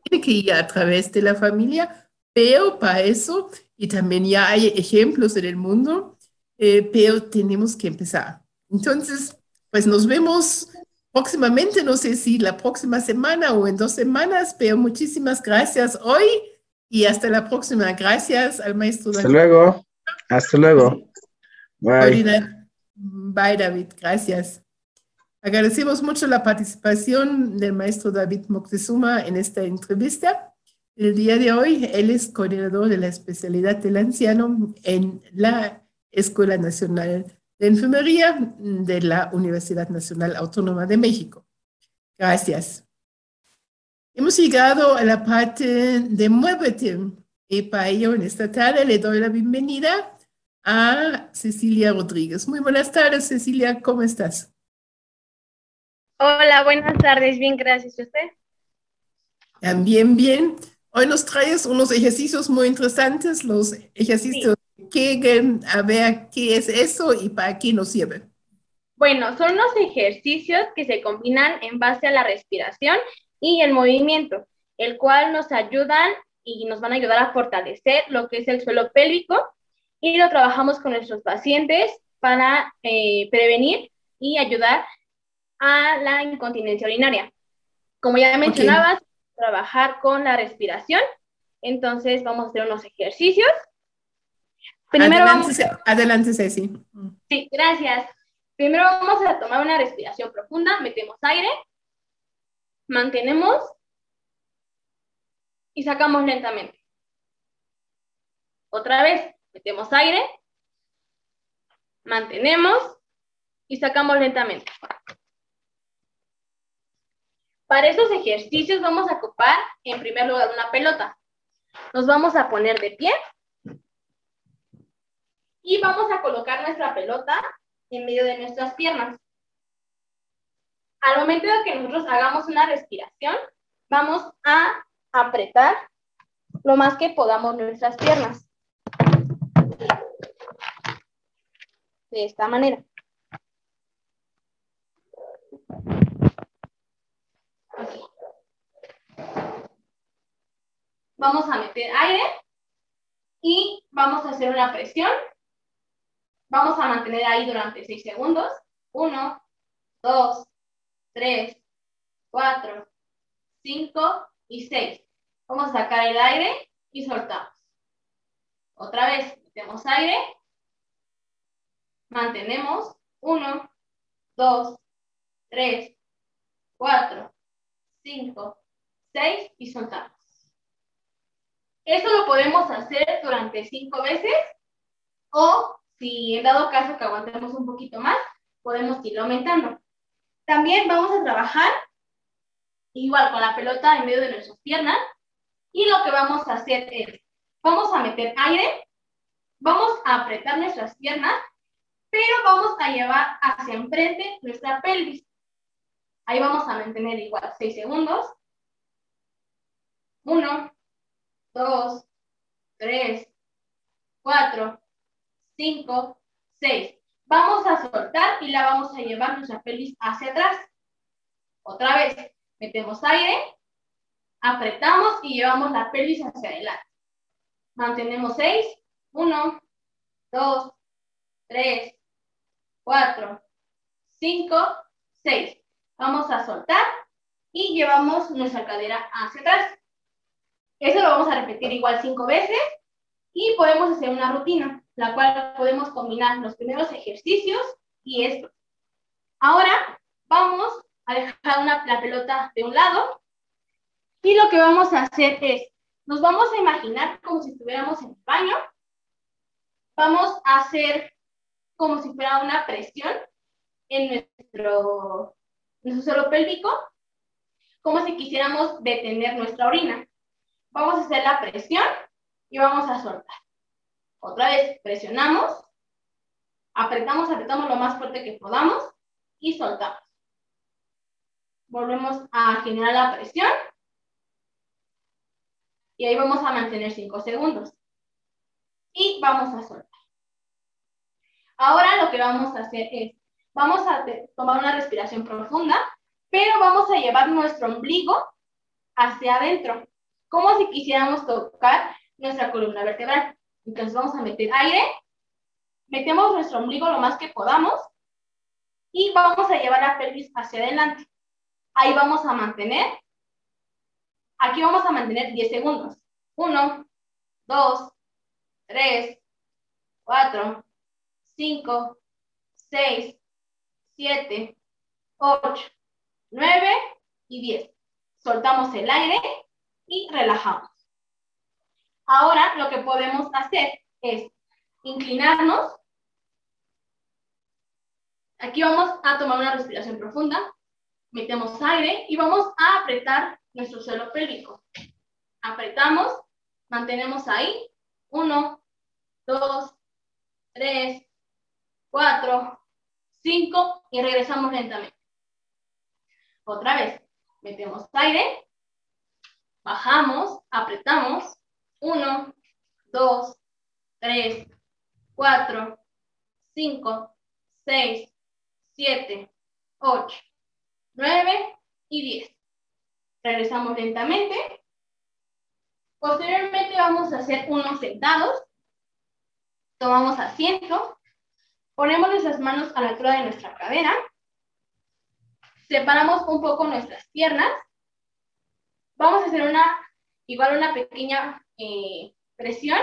tiene que ir a través de la familia, pero para eso, y también ya hay ejemplos en el mundo, eh, pero tenemos que empezar. Entonces, pues nos vemos próximamente, no sé si la próxima semana o en dos semanas, pero muchísimas gracias hoy y hasta la próxima. Gracias al maestro Hasta luego. Hasta luego. Bye. Bye, David. Gracias. Agradecemos mucho la participación del maestro David Moctezuma en esta entrevista. El día de hoy, él es coordinador de la especialidad del anciano en la Escuela Nacional de Enfermería de la Universidad Nacional Autónoma de México. Gracias. Hemos llegado a la parte de Muévete y para ello en esta tarde le doy la bienvenida a Cecilia Rodríguez. Muy buenas tardes, Cecilia, ¿cómo estás? Hola, buenas tardes, bien, gracias. ¿Y usted? También bien. Hoy nos traes unos ejercicios muy interesantes, los ejercicios de Kegel, a ver qué es eso y para qué nos sirve. Bueno, son los ejercicios que se combinan en base a la respiración y el movimiento, el cual nos ayudan y nos van a ayudar a fortalecer lo que es el suelo pélvico y lo trabajamos con nuestros pacientes para eh, prevenir y ayudar a la incontinencia urinaria. Como ya mencionabas, trabajar con la respiración. Entonces vamos a hacer unos ejercicios Primero adelante, vamos... Adelante, Ceci. Sí, gracias. Primero vamos a tomar una respiración profunda, metemos aire, mantenemos y sacamos lentamente. Otra vez, metemos aire, mantenemos y sacamos lentamente. Para estos ejercicios vamos a ocupar en primer lugar una pelota. Nos vamos a poner de pie y vamos a colocar nuestra pelota en medio de nuestras piernas. Al momento de que nosotros hagamos una respiración, vamos a apretar lo más que podamos nuestras piernas. De esta manera. Vamos a meter aire y vamos a hacer una presión Vamos a mantener ahí durante 6 segundos. 1, 2, 3, 4, 5 y 6. Vamos a sacar el aire y soltamos. Otra vez, metemos aire. Mantenemos. 1, 2, 3, 4, 5, 6 y soltamos. Eso lo podemos hacer durante 5 veces o si en dado caso que aguantemos un poquito más, podemos irlo aumentando. También vamos a trabajar igual con la pelota en medio de nuestras piernas y lo que vamos a hacer es, vamos a meter aire, vamos a apretar nuestras piernas, pero vamos a llevar hacia enfrente nuestra pelvis. Ahí vamos a mantener igual 6 segundos. 1, 2, 3, 4, 5, 6. Vamos a soltar y la vamos a llevar nuestra pelvis hacia atrás. Otra vez, metemos aire, apretamos y llevamos la pelvis hacia adelante. Mantenemos 6, 1, 2, 3, 4, 5, 6. Vamos a soltar y llevamos nuestra cadera hacia atrás. Eso lo vamos a repetir igual 5 veces y podemos hacer una rutina la cual podemos combinar los primeros ejercicios y esto. Ahora vamos a dejar una, la pelota de un lado y lo que vamos a hacer es, nos vamos a imaginar como si estuviéramos en el baño, vamos a hacer como si fuera una presión en nuestro, nuestro suelo pélvico, como si quisiéramos detener nuestra orina. Vamos a hacer la presión y vamos a soltar. Otra vez, presionamos, apretamos, apretamos lo más fuerte que podamos y soltamos. Volvemos a generar la presión y ahí vamos a mantener 5 segundos. Y vamos a soltar. Ahora lo que vamos a hacer es, vamos a tomar una respiración profunda, pero vamos a llevar nuestro ombligo hacia adentro, como si quisiéramos tocar nuestra columna vertebral. Entonces vamos a meter aire, metemos nuestro ombligo lo más que podamos y vamos a llevar la pelvis hacia adelante. Ahí vamos a mantener, aquí vamos a mantener 10 segundos. 1, 2, 3, 4, 5, 6, 7, 8, 9 y 10. Soltamos el aire y relajamos. Ahora lo que podemos hacer es inclinarnos. Aquí vamos a tomar una respiración profunda. Metemos aire y vamos a apretar nuestro suelo pélvico. Apretamos, mantenemos ahí. Uno, dos, tres, cuatro, cinco y regresamos lentamente. Otra vez, metemos aire, bajamos, apretamos, 1, 2, 3, 4, 5, 6, 7, 8, 9 y 10. Regresamos lentamente. Posteriormente vamos a hacer unos sentados. Tomamos asiento. Ponemos nuestras manos a la altura de nuestra cadera. Separamos un poco nuestras piernas. Vamos a hacer una, igual una pequeña eh, presión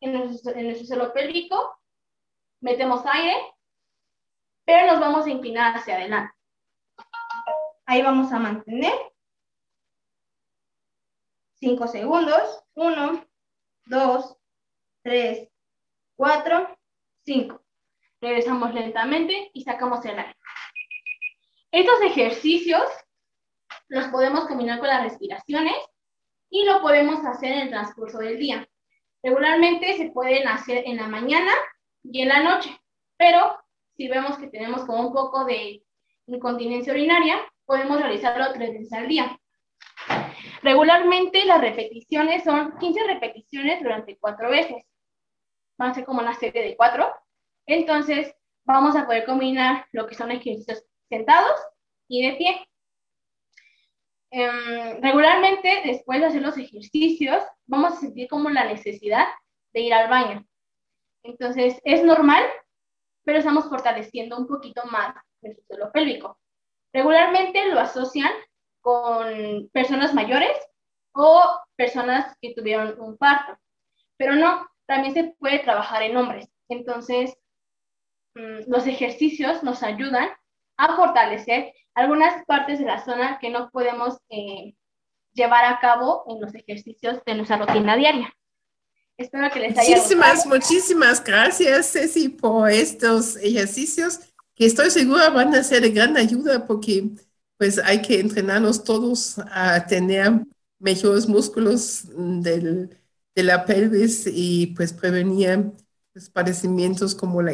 en nuestro, en pélvico, metemos aire, pero nos vamos a inclinar hacia adelante. Ahí vamos a mantener 5 segundos. 1, 2, 3, 4, 5. Regresamos lentamente y sacamos el aire. Estos ejercicios los podemos combinar con las respiraciones y lo podemos hacer en el transcurso del día. Regularmente se pueden hacer en la mañana y en la noche, pero si vemos que tenemos como un poco de incontinencia urinaria, podemos realizarlo tres veces al día. Regularmente las repeticiones son 15 repeticiones durante cuatro veces. Van a ser como una serie de cuatro. Entonces, vamos a poder combinar lo que son ejercicios sentados y de pie. Em, regularmente, después de hacer los ejercicios, vamos a sentir como la necesidad de ir al baño. Entonces, es normal, pero estamos fortaleciendo un poquito más nuestro suelo pélvico. Regularmente lo asocian con personas mayores o personas que tuvieron un parto, pero no, también se puede trabajar en hombres. Entonces, mm, los ejercicios nos ayudan a fortalecer algunas partes de la zona que no podemos eh, llevar a cabo en los ejercicios de nuestra rutina diaria. Espero que les haya Muchísimas, gustado. muchísimas gracias, Ceci, por estos ejercicios que estoy segura van a ser de gran ayuda porque pues hay que entrenarnos todos a tener mejores músculos del, de la pelvis y pues prevenir los padecimientos como la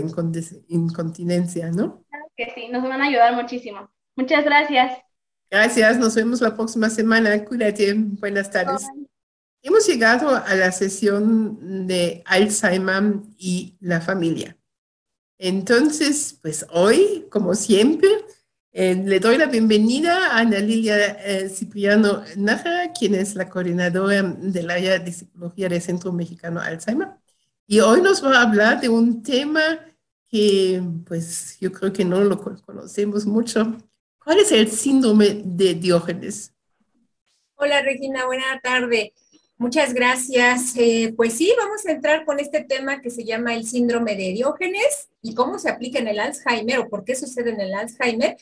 incontinencia, ¿no? Que sí, nos van a ayudar muchísimo. Muchas gracias. Gracias, nos vemos la próxima semana. Cuídate, buenas tardes. Bye. Hemos llegado a la sesión de Alzheimer y la familia. Entonces, pues hoy, como siempre, eh, le doy la bienvenida a Ana Lilia eh, Cipriano Nájera, quien es la coordinadora del área de psicología del Centro Mexicano Alzheimer. Y hoy nos va a hablar de un tema que, pues, yo creo que no lo conocemos mucho, ¿Cuál es el síndrome de Diógenes? Hola Regina, buena tarde. Muchas gracias. Eh, pues sí, vamos a entrar con este tema que se llama el síndrome de Diógenes y cómo se aplica en el Alzheimer o por qué sucede en el Alzheimer.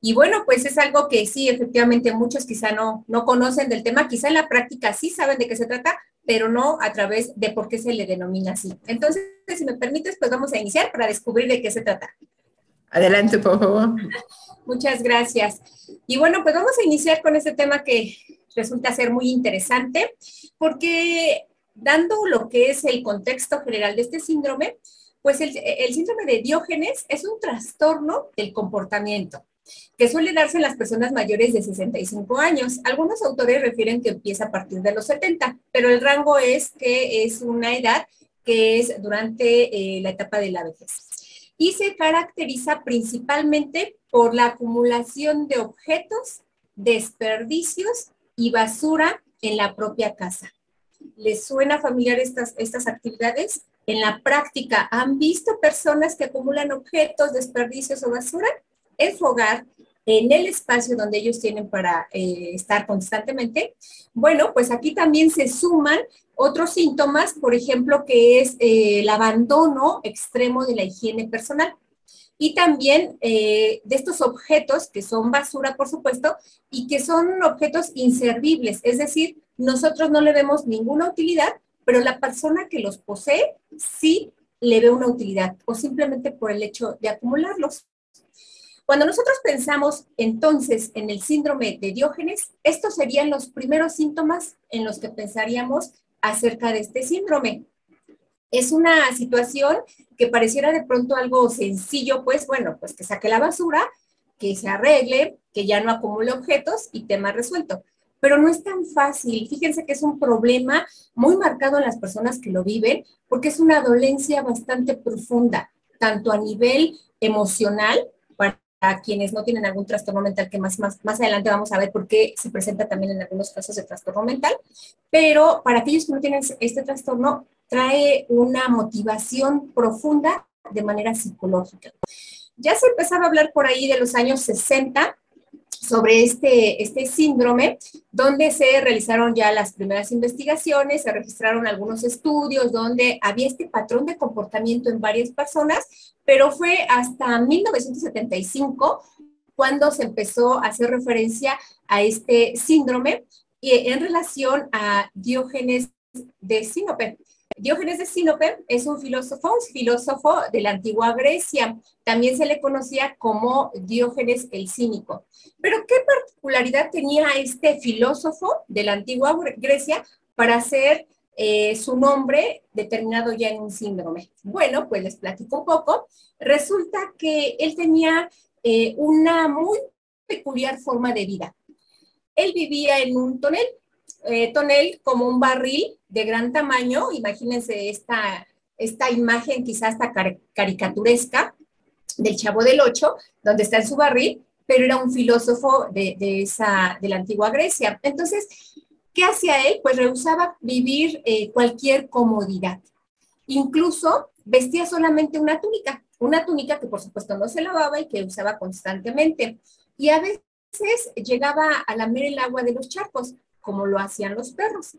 Y bueno, pues es algo que sí, efectivamente muchos quizá no, no conocen del tema, quizá en la práctica sí saben de qué se trata, pero no a través de por qué se le denomina así. Entonces, si me permites, pues vamos a iniciar para descubrir de qué se trata. Adelante, por favor. Muchas gracias. Y bueno, pues vamos a iniciar con este tema que resulta ser muy interesante, porque dando lo que es el contexto general de este síndrome, pues el, el síndrome de Diógenes es un trastorno del comportamiento que suele darse en las personas mayores de 65 años. Algunos autores refieren que empieza a partir de los 70, pero el rango es que es una edad que es durante eh, la etapa de la vejez y se caracteriza principalmente por la acumulación de objetos, desperdicios y basura en la propia casa. ¿Les suena familiar estas, estas actividades? En la práctica, ¿han visto personas que acumulan objetos, desperdicios o basura en su hogar, en el espacio donde ellos tienen para eh, estar constantemente? Bueno, pues aquí también se suman otros síntomas, por ejemplo, que es eh, el abandono extremo de la higiene personal. Y también eh, de estos objetos que son basura, por supuesto, y que son objetos inservibles, es decir, nosotros no le vemos ninguna utilidad, pero la persona que los posee sí le ve una utilidad, o simplemente por el hecho de acumularlos. Cuando nosotros pensamos entonces en el síndrome de Diógenes, estos serían los primeros síntomas en los que pensaríamos acerca de este síndrome. Es una situación que pareciera de pronto algo sencillo, pues bueno, pues que saque la basura, que se arregle, que ya no acumule objetos y tema resuelto. Pero no es tan fácil. Fíjense que es un problema muy marcado en las personas que lo viven, porque es una dolencia bastante profunda, tanto a nivel emocional, a quienes no tienen algún trastorno mental, que más, más, más adelante vamos a ver por qué se presenta también en algunos casos de trastorno mental, pero para aquellos que no tienen este trastorno, trae una motivación profunda de manera psicológica. Ya se empezaba a hablar por ahí de los años 60 sobre este, este síndrome, donde se realizaron ya las primeras investigaciones, se registraron algunos estudios donde había este patrón de comportamiento en varias personas, pero fue hasta 1975 cuando se empezó a hacer referencia a este síndrome y en relación a Diógenes de Sinope. Diógenes de Sinope es un filósofo, un filósofo de la antigua Grecia. También se le conocía como Diógenes el Cínico. Pero ¿qué particularidad tenía este filósofo de la antigua Grecia para hacer eh, su nombre determinado ya en un síndrome? Bueno, pues les platico un poco. Resulta que él tenía eh, una muy peculiar forma de vida. Él vivía en un tonel, eh, tonel como un barril de gran tamaño, imagínense esta, esta imagen quizás hasta caricaturesca del Chavo del Ocho, donde está en su barril, pero era un filósofo de, esa, de la antigua Grecia. Entonces, ¿qué hacía él? Pues rehusaba vivir eh, cualquier comodidad. Incluso vestía solamente una túnica, una túnica que por supuesto no se lavaba y que usaba constantemente. Y a veces llegaba a lamer el agua de los charcos, como lo hacían los perros.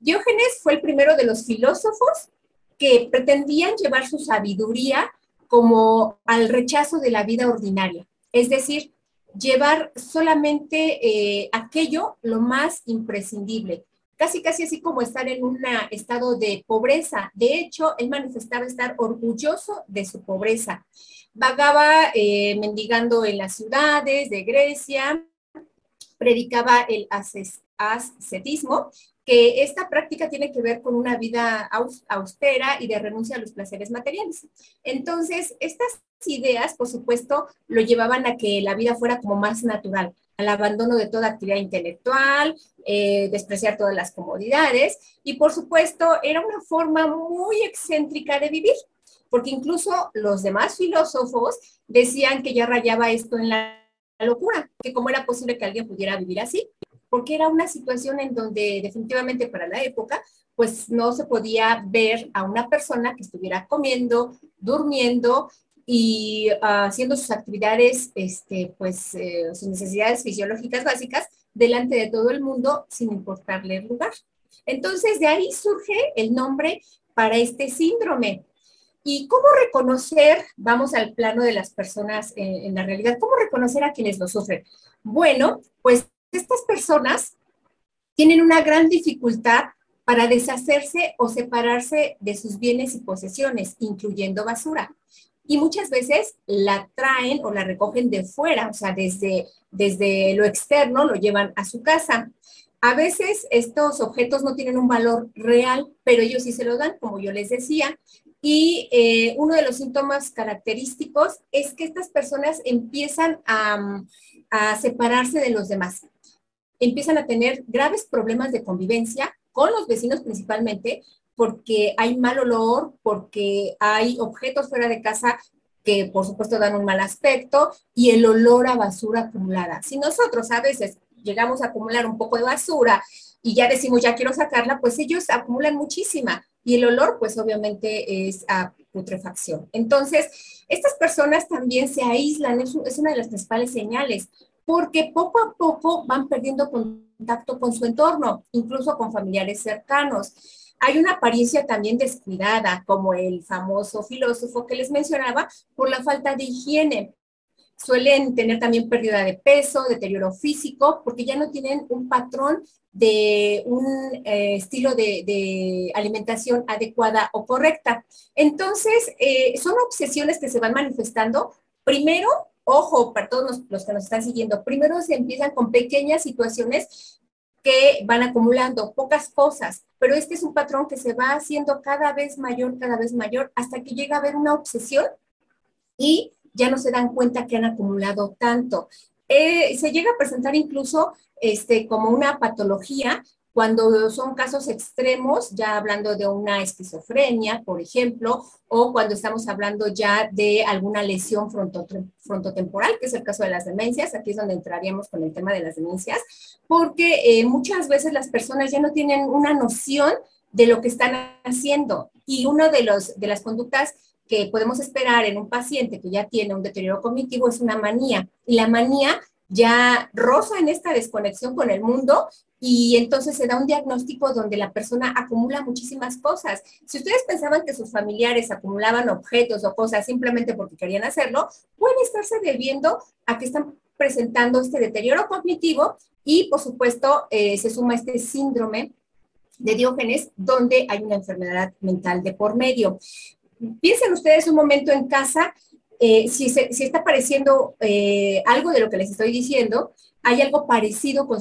Diógenes fue el primero de los filósofos que pretendían llevar su sabiduría como al rechazo de la vida ordinaria, es decir, llevar solamente eh, aquello lo más imprescindible, casi casi así como estar en un estado de pobreza. De hecho, él manifestaba estar orgulloso de su pobreza. Vagaba eh, mendigando en las ciudades de Grecia, predicaba el ascetismo que esta práctica tiene que ver con una vida austera y de renuncia a los placeres materiales. Entonces, estas ideas, por supuesto, lo llevaban a que la vida fuera como más natural, al abandono de toda actividad intelectual, eh, despreciar todas las comodidades y, por supuesto, era una forma muy excéntrica de vivir, porque incluso los demás filósofos decían que ya rayaba esto en la locura, que cómo era posible que alguien pudiera vivir así porque era una situación en donde definitivamente para la época, pues no se podía ver a una persona que estuviera comiendo, durmiendo y ah, haciendo sus actividades, este, pues eh, sus necesidades fisiológicas básicas delante de todo el mundo sin importarle el lugar. Entonces, de ahí surge el nombre para este síndrome. ¿Y cómo reconocer, vamos al plano de las personas en, en la realidad, cómo reconocer a quienes lo sufren? Bueno, pues estas personas tienen una gran dificultad para deshacerse o separarse de sus bienes y posesiones, incluyendo basura. Y muchas veces la traen o la recogen de fuera, o sea, desde, desde lo externo lo llevan a su casa. A veces estos objetos no tienen un valor real, pero ellos sí se lo dan, como yo les decía. Y eh, uno de los síntomas característicos es que estas personas empiezan a, a separarse de los demás empiezan a tener graves problemas de convivencia con los vecinos principalmente, porque hay mal olor, porque hay objetos fuera de casa que por supuesto dan un mal aspecto y el olor a basura acumulada. Si nosotros a veces llegamos a acumular un poco de basura y ya decimos ya quiero sacarla, pues ellos acumulan muchísima y el olor pues obviamente es a putrefacción. Entonces, estas personas también se aíslan, es, una de las principales señales porque poco a poco van perdiendo contacto con su entorno, incluso con familiares cercanos. Hay una apariencia también descuidada, como el famoso filósofo que les mencionaba, por la falta de higiene. Suelen tener también pérdida de peso, deterioro físico, porque ya no tienen un patrón de un eh, estilo de, alimentación adecuada o correcta. Entonces, eh, son obsesiones que se van manifestando primero ojo, para todos los, que nos están siguiendo, primero se empiezan con pequeñas situaciones que van acumulando pocas cosas, pero este es un patrón que se va haciendo cada vez mayor, cada vez mayor, hasta que llega a haber una obsesión y ya no se dan cuenta que han acumulado tanto. Eh, se llega a presentar incluso este, como una patología cuando son casos extremos, ya hablando de una esquizofrenia, por ejemplo, o cuando estamos hablando ya de alguna lesión frontotemporal, que es el caso de las demencias, aquí es donde entraríamos con el tema de las demencias, porque eh, muchas veces las personas ya no tienen una noción de lo que están haciendo y una de, de las conductas que podemos esperar en un paciente que ya tiene un deterioro cognitivo es una manía. Y la manía ya roza en esta desconexión con el mundo y entonces se da un diagnóstico donde la persona acumula muchísimas cosas. Si ustedes pensaban que sus familiares acumulaban objetos o cosas simplemente porque querían hacerlo, pueden estarse debiendo a que están presentando este deterioro cognitivo y, por supuesto, eh, se suma este síndrome de Diógenes, donde hay una enfermedad mental de por medio. Piensen ustedes un momento en casa, eh, si, si, está apareciendo eh, algo de lo que les estoy diciendo, hay algo parecido con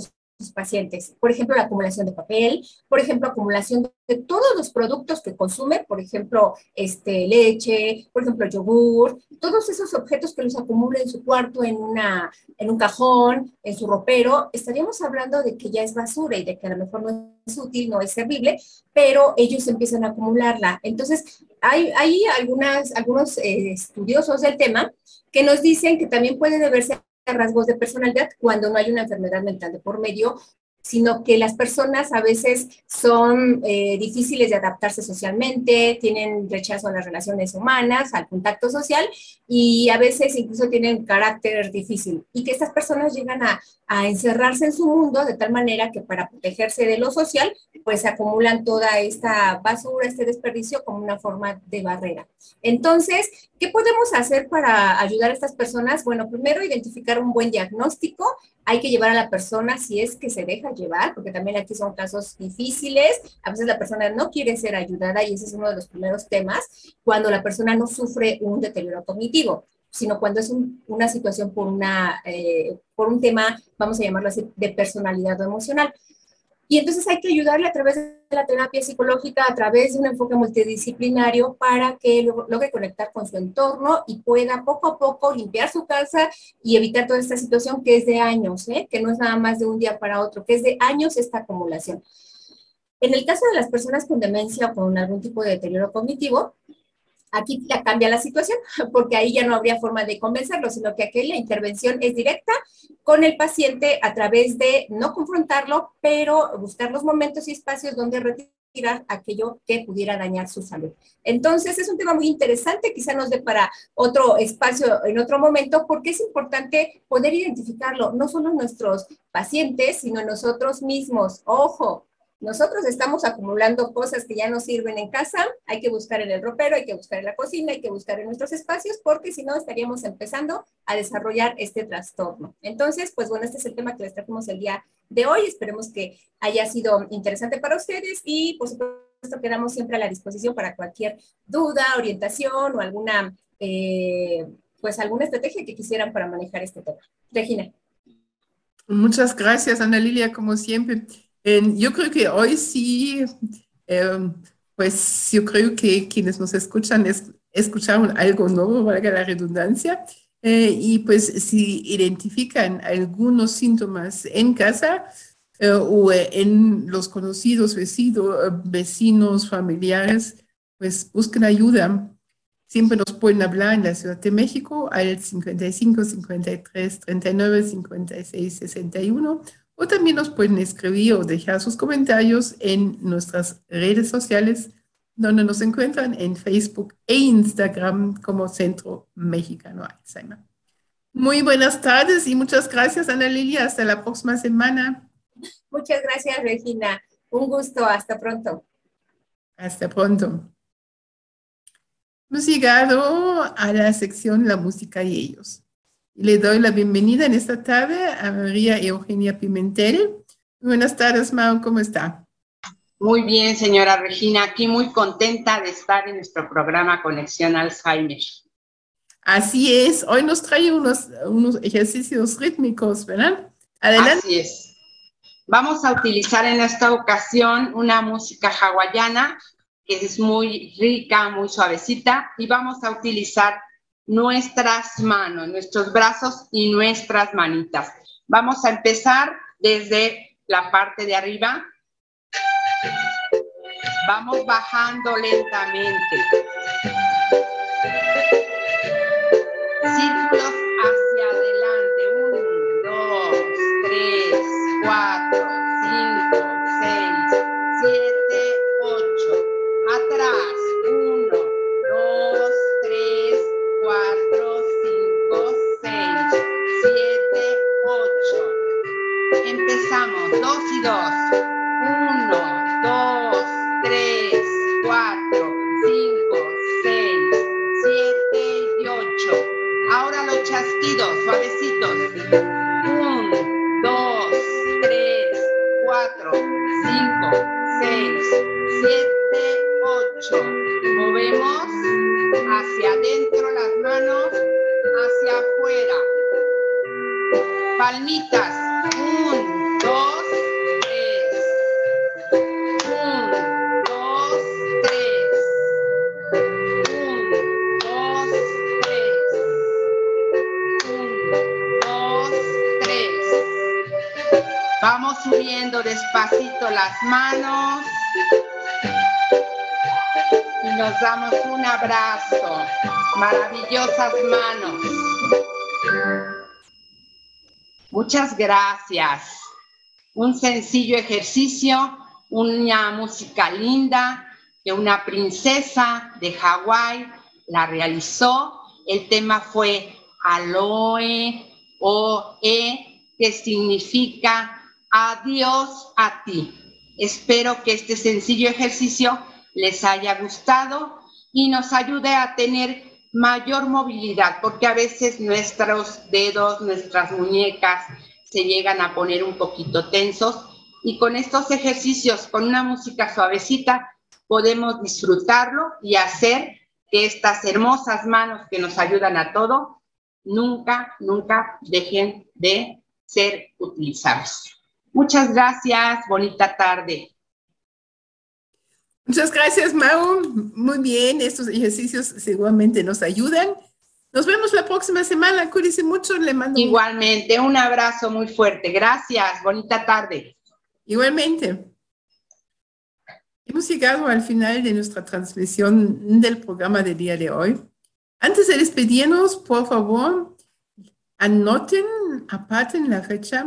pacientes. Por ejemplo, la acumulación de papel, por ejemplo, acumulación de todos los productos que consume, por ejemplo, este, leche, por ejemplo, yogur, todos esos objetos que los acumula en su cuarto, en, una, en un cajón, en su ropero, estaríamos hablando de que ya es basura y de que a lo mejor no es útil, no es servible, pero ellos empiezan a acumularla. Entonces, hay, hay algunas, algunos eh, estudiosos del tema que nos dicen que también puede deberse rasgos de personalidad cuando no hay una enfermedad mental de por medio sino que las personas a veces son eh, difíciles de adaptarse socialmente, tienen rechazo a las relaciones humanas, al contacto social y a veces incluso tienen carácter difícil. Y que estas personas llegan a, a encerrarse en su mundo de tal manera que para protegerse de lo social, pues acumulan toda esta basura, este desperdicio como una forma de barrera. Entonces, ¿qué podemos hacer para ayudar a estas personas? Bueno, primero identificar un buen diagnóstico, hay que llevar a la persona si es que se deja llevar, porque también aquí son casos difíciles, a veces la persona no quiere ser ayudada y ese es uno de los primeros temas, cuando la persona no sufre un deterioro cognitivo sino cuando es una situación por, una, eh, por un tema, vamos a llamarlo así, de personalidad o emocional. Y entonces hay que ayudarle a través de la terapia psicológica, a través de un enfoque multidisciplinario para que logre conectar con su entorno y pueda poco a poco limpiar su casa y evitar toda esta situación que es de años, ¿eh? que no es nada más de un día para otro, que es de años esta acumulación. En el caso de las personas con demencia o con algún tipo de deterioro cognitivo, Aquí ya cambia la situación porque ahí ya no habría forma de convencerlo, sino que aquí la intervención es directa con el paciente a través de no confrontarlo, pero buscar los momentos y espacios donde retirar aquello que pudiera dañar su salud. Entonces, es un tema muy interesante, quizá nos dé para otro espacio en otro momento, porque es importante poder identificarlo, no solo nuestros pacientes, sino nosotros mismos. Ojo, nosotros estamos acumulando cosas que ya no sirven en casa, hay que buscar en el ropero, hay que buscar en la cocina, hay que buscar en nuestros espacios, porque si no estaríamos empezando a desarrollar este trastorno. Entonces, pues bueno, este es el tema que les trajimos el día de hoy. Esperemos que haya sido interesante para ustedes y por supuesto quedamos siempre a la disposición para cualquier duda, orientación o alguna, eh, pues alguna estrategia que quisieran para manejar este tema. Regina. Muchas gracias, Ana Lilia, como siempre. Yo creo que hoy sí, em, pues yo creo que quienes nos escuchan es, escucharon algo nuevo, valga la redundancia, eh, y pues si identifican algunos síntomas en casa eh, o en los conocidos vecinos, familiares, pues busquen ayuda. Siempre nos pueden hablar en la Ciudad de México al 55 53 39 56 61 o también nos pueden escribir o dejar sus comentarios en nuestras redes sociales, donde nos encuentran en Facebook e Instagram como Centro Mexicano Alzheimer. Muy buenas tardes y muchas gracias, Ana Lilia. Hasta la próxima semana. Muchas gracias, Regina. Un gusto. Hasta pronto. Hasta pronto. Hemos llegado a la sección La música y ellos. Le doy la bienvenida en esta tarde a María Eugenia Pimentel. Buenas tardes, Mao, ¿cómo está? Muy bien, señora Regina, aquí muy contenta de estar en nuestro programa Conexión Alzheimer. Así es, hoy nos trae unos, unos ejercicios rítmicos, ¿verdad? Adelante. Así es. Vamos a utilizar en esta ocasión una música hawaiana que es muy rica, muy suavecita, y vamos a utilizar nuestras manos, nuestros brazos y nuestras manitas. Vamos a empezar desde la parte de arriba. Vamos bajando lentamente. Círculos Palmitas. Un, dos, tres. Un, dos, tres. Un, dos, tres. Un, dos, tres. Vamos subiendo despacito las manos y nos damos un abrazo. Maravillosas manos. Muchas gracias. Un sencillo ejercicio, una música linda que una princesa de Hawái la realizó. El tema fue Aloe o E, que significa adiós a ti. Espero que este sencillo ejercicio les haya gustado y nos ayude a tener mayor movilidad, porque a veces nuestros dedos, nuestras muñecas se llegan a poner un poquito tensos y con estos ejercicios, con una música suavecita, podemos disfrutarlo y hacer que estas hermosas manos que nos ayudan a todo, nunca, nunca dejen de ser utilizados. Muchas gracias, bonita tarde. Muchas gracias, Mau. Muy bien, estos ejercicios seguramente nos ayudan. Nos vemos la próxima semana. Cuídense mucho. Le mando. Igualmente, un abrazo muy fuerte. Gracias. Bonita tarde. Igualmente. Hemos llegado al final de nuestra transmisión del programa del día de hoy. Antes de despedirnos, por favor, anoten, aparten la fecha.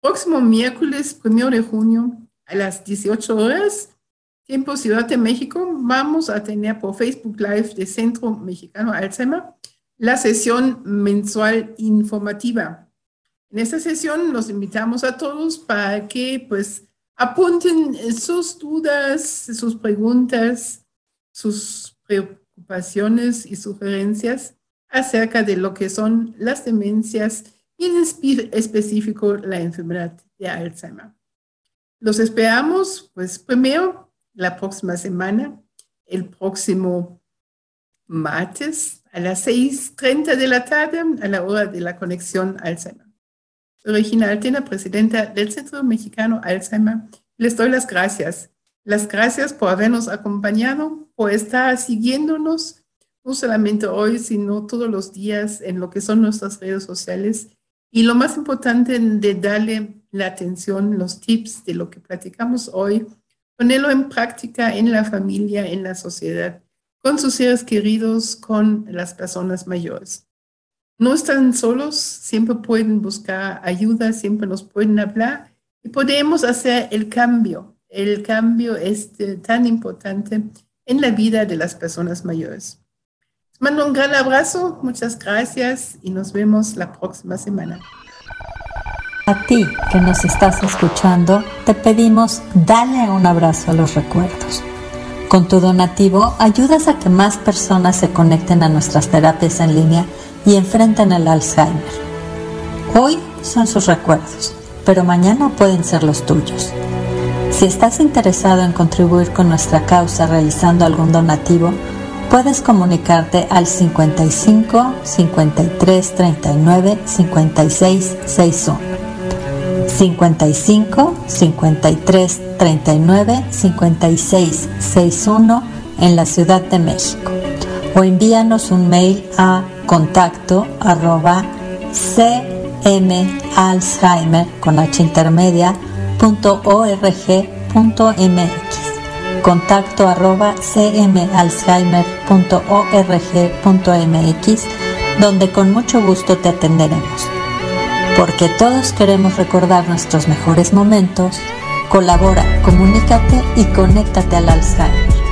Próximo miércoles, primero de junio, a las 18 horas, tiempo Ciudad de México, vamos a tener por Facebook Live de Centro Mexicano Alzheimer la sesión mensual informativa. En esta sesión los invitamos a todos para que pues apunten sus dudas, sus preguntas, sus preocupaciones y sugerencias acerca de lo que son las demencias y en específico la enfermedad de Alzheimer. Los esperamos, pues primero, la próxima semana, el próximo martes a las 6.30 de la tarde, a la hora de la conexión Alzheimer. Regina Altena, presidenta del Centro Mexicano Alzheimer. Les doy las gracias. Las gracias por habernos acompañado, por estar siguiéndonos, no solamente hoy, sino todos los días en lo que son nuestras redes sociales. Y lo más importante, de darle la atención, los tips de lo que platicamos hoy, ponerlo en práctica en la familia, en la sociedad, con sus seres queridos, con las personas mayores. No están solos, siempre pueden buscar ayuda, siempre nos pueden hablar y podemos hacer el cambio. El cambio es tan importante en la vida de las personas mayores. Les mando un gran abrazo, muchas gracias y nos vemos la próxima semana. A ti que nos estás escuchando, te pedimos dale un abrazo a los recuerdos. Con tu donativo ayudas a que más personas se conecten a nuestras terapias en línea y enfrenten el Alzheimer. Hoy son sus recuerdos, pero mañana pueden ser los tuyos. Si estás interesado en contribuir con nuestra causa realizando algún donativo, puedes comunicarte al 55 53 39 56 61 55 53 39 56 61 en la Ciudad de México. O envíanos un mail a contacto arroba cmalzheimer con h intermedia punto org punto mx. Contacto arroba cmalzheimer punto org punto mx donde con mucho gusto te atenderemos porque todos queremos recordar nuestros mejores momentos, colabora, comunícate y conéctate al Alzheimer.